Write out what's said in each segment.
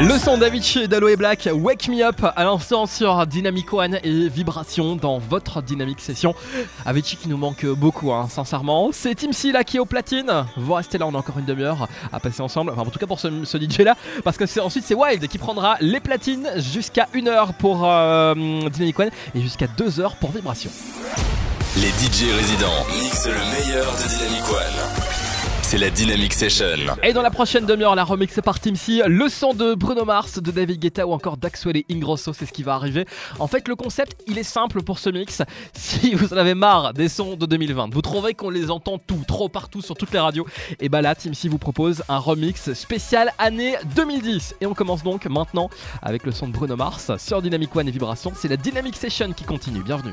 Le son d'Avicii d'Aloe Black, Wake Me Up à l'instant sur Dynamic One et Vibration dans votre Dynamic Session. Avicii qui nous manque beaucoup, hein, sincèrement. C'est Tim C là qui est au platine. Vous restez là, on a encore une demi-heure à passer ensemble. Enfin, en tout cas pour ce, DJ là, parce que ensuite c'est Wild qui prendra les platines jusqu'à 1 heure pour euh, Dynamic One et jusqu'à 2 heures pour Vibration. Les DJ résidents mixent le meilleur de Dynamic One c'est la Dynamic Session. Et dans la prochaine demi-heure, la remix par C, le son de Bruno Mars, de David Guetta ou encore d'Axwell et Ingrosso, c'est ce qui va arriver. En fait, le concept, il est simple pour ce mix. Si vous en avez marre des sons de 2020, vous trouvez qu'on les entend tout, trop partout sur toutes les radios, et bah là, Team C vous propose un remix spécial année 2010. Et on commence donc maintenant avec le son de Bruno Mars sur Dynamic One et Vibration. C'est la Dynamic Session qui continue. Bienvenue.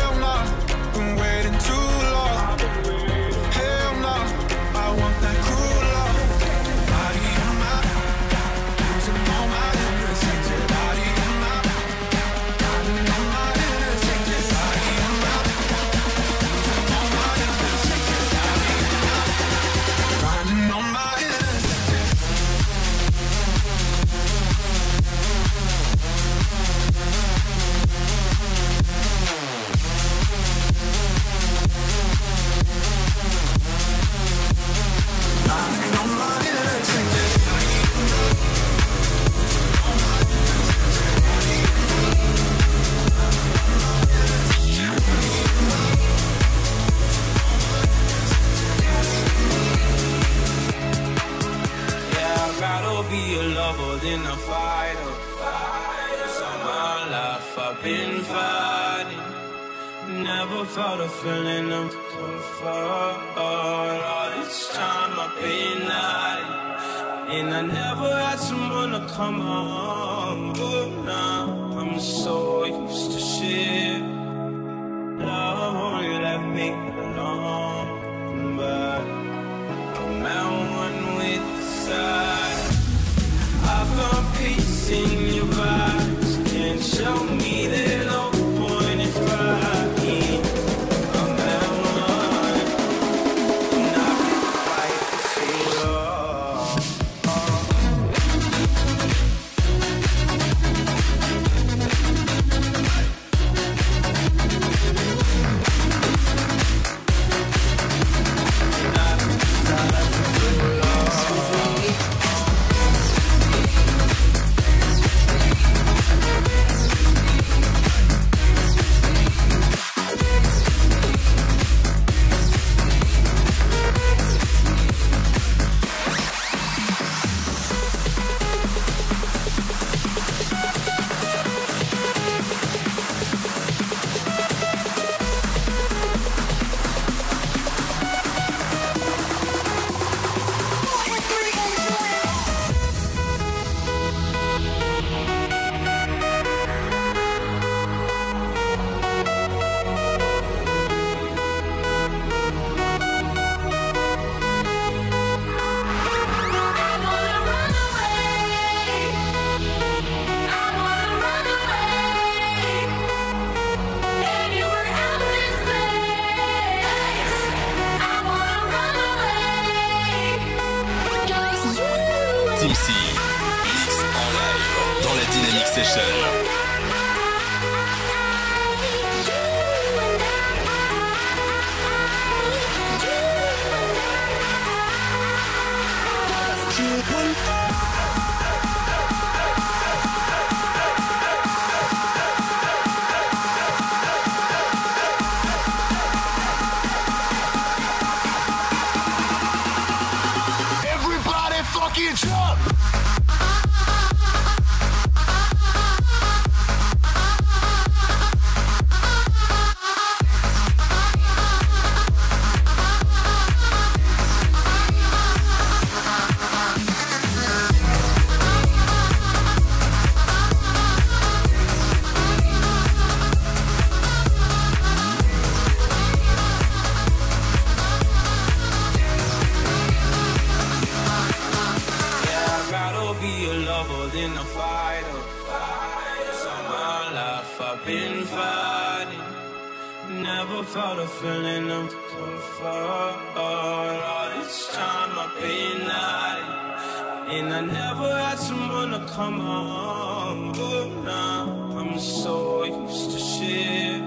home. Now I'm so used to shit.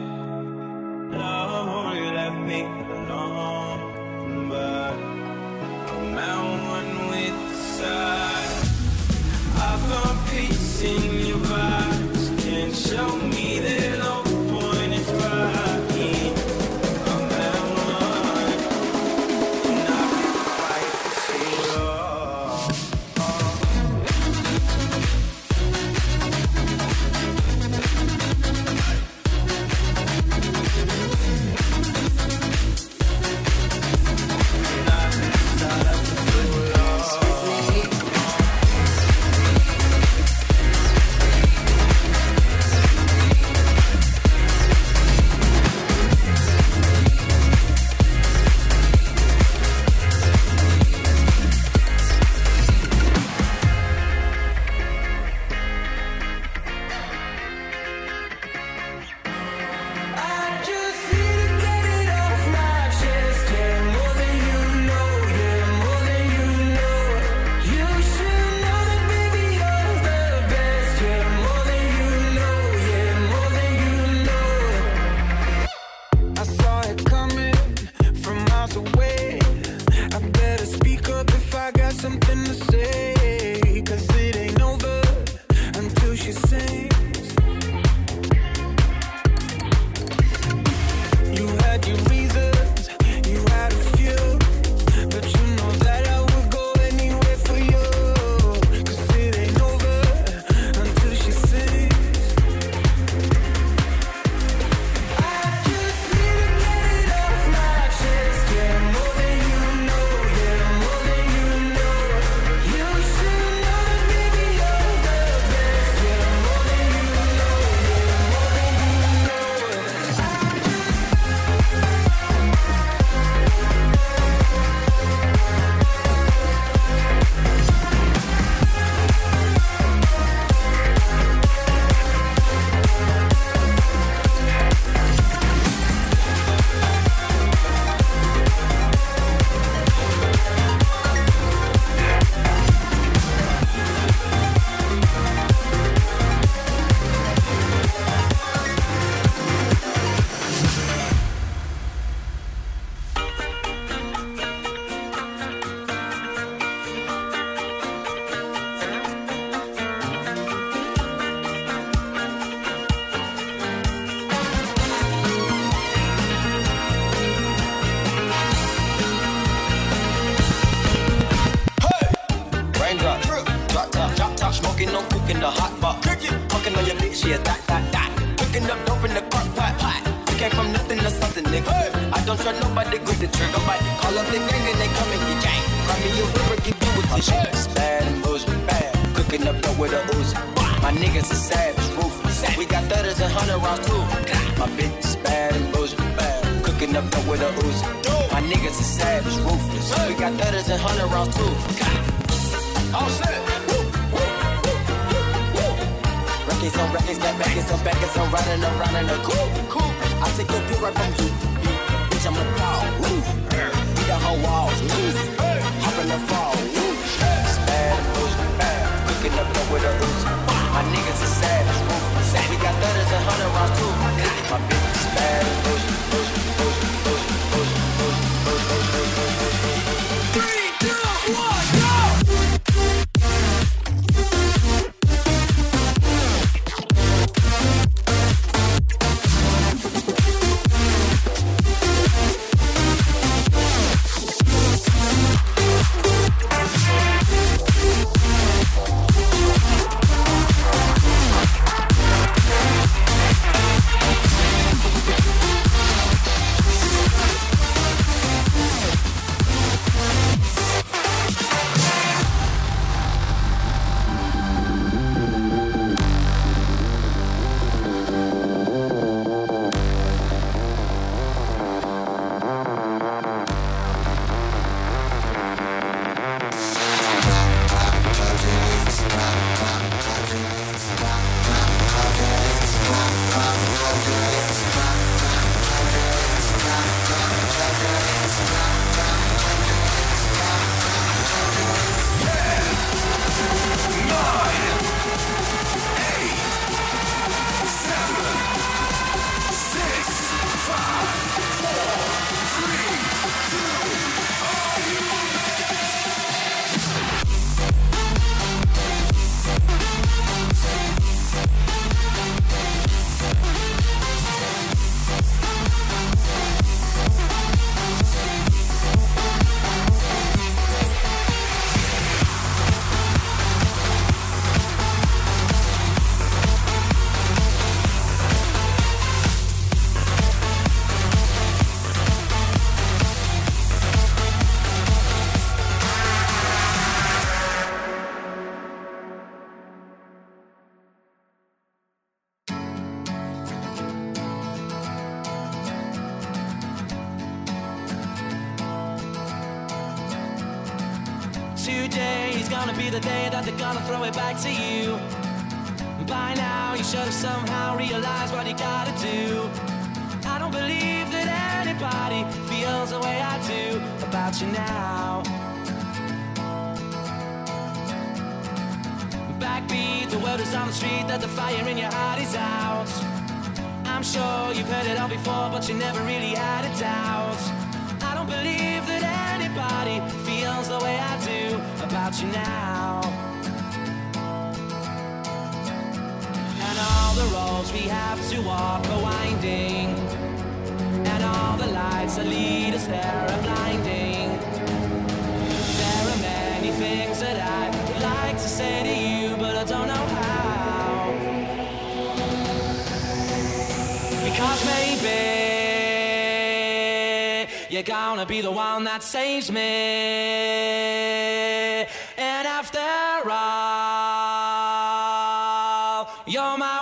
Me drop top, top, smoking, no cooking the hot pot. Fucking on your bitch, yeah, that, that, that. Cooking up dope in the crock pot, pot. Came from nothing to something, nigga. I don't trust nobody, grip the trigger, but call up the gang and they come and get gang. Cry me a river, give you a tissue. It's bad and bullshit, bad. Cooking up dope with a Uzi. My niggas are savage, ruthless. We got thudders and hundred rounds too. My bitch is bad and bullshit, bad. Cooking up dope with a Uzi. My niggas are savage, ruthless. We got thudders and hundred rounds too. All set. Records on records, got backers on backers, I'm riding around in a cool, cool. I take your pill right from you. Bitch, I'm a dog. Woo. Beat the whole walls. Woo. Hop in the fall. Woo. It's bad. Cooking up dope with a Uzi. My niggas are savage. hundred rounds too. My bitch is bad Today is gonna be the day that they're gonna throw it back to you. By now, you should have somehow realized what you gotta do. I don't believe that anybody feels the way I do about you now. Backbeat, the word is on the street that the fire in your heart is out. I'm sure you've heard it all before, but you never really had a doubt. I don't believe that anybody feels the way I do about you now. And all the roads we have to walk are winding. And all the lights that lead us there are blinding. There are many things that I would like to say to you, but I don't know how. Because maybe you're gonna be the one that saves me. You're my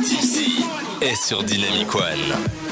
TC est sur Dynamic One.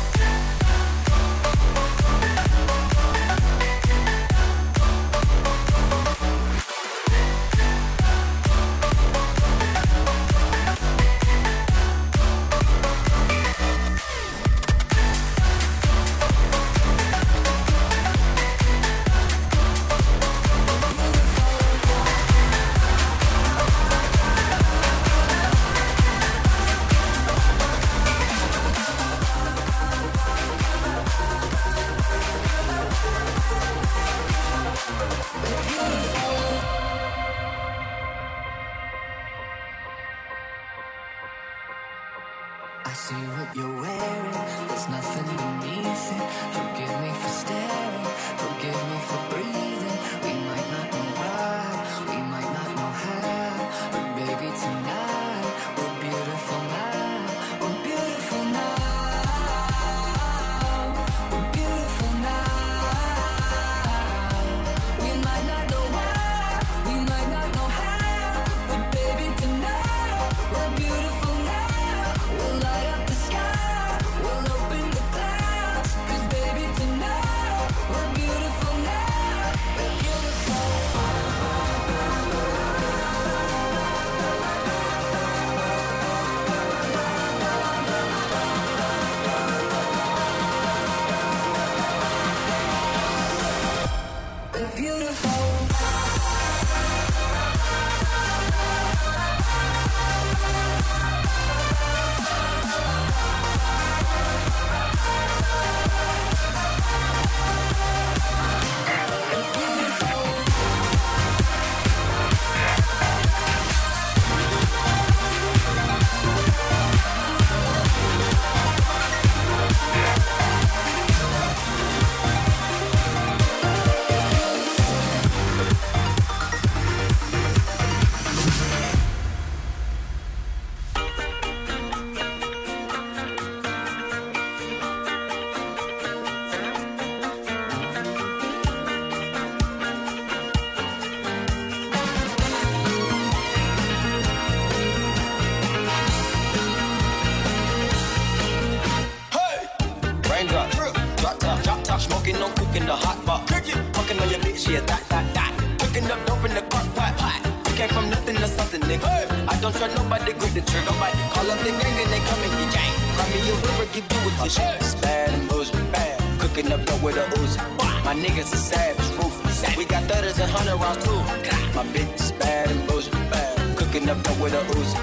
up with a ooze.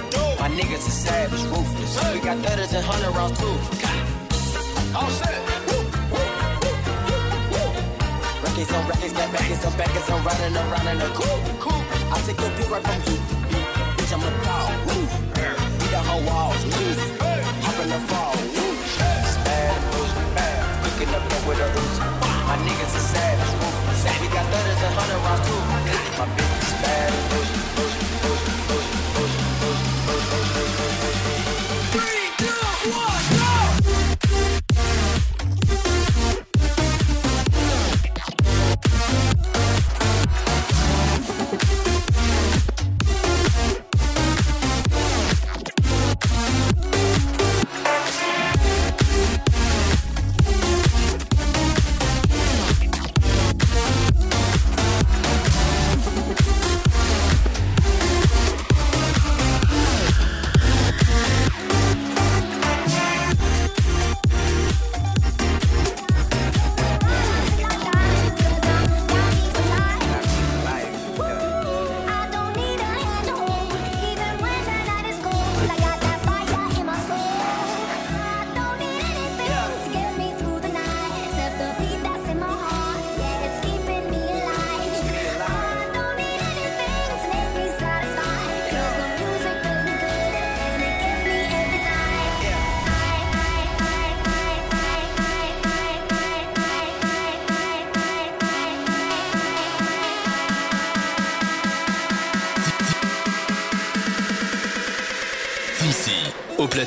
My niggas are savage, ruthless. We got thudders and hundred rounds too. All set. Records on records, got backers on backers. I'm riding around in a cool, cool. I take your beat right from you. Bitch, I'm a dog. Woo. Beat the whole walls. Loose. Hop in the fall. Woo. Bad booze, bad. Cooking up there with a ooze. My niggas are savage, ruthless. We got thudders and hundred rounds too. My bitch is bad booze.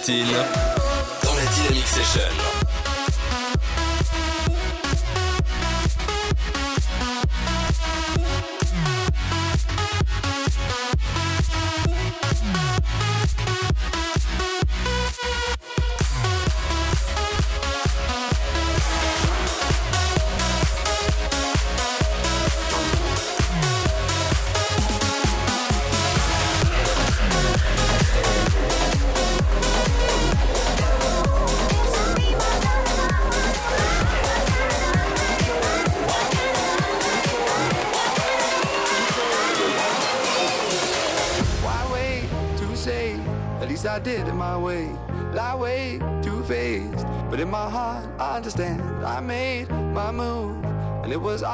dans la Dynamic Session.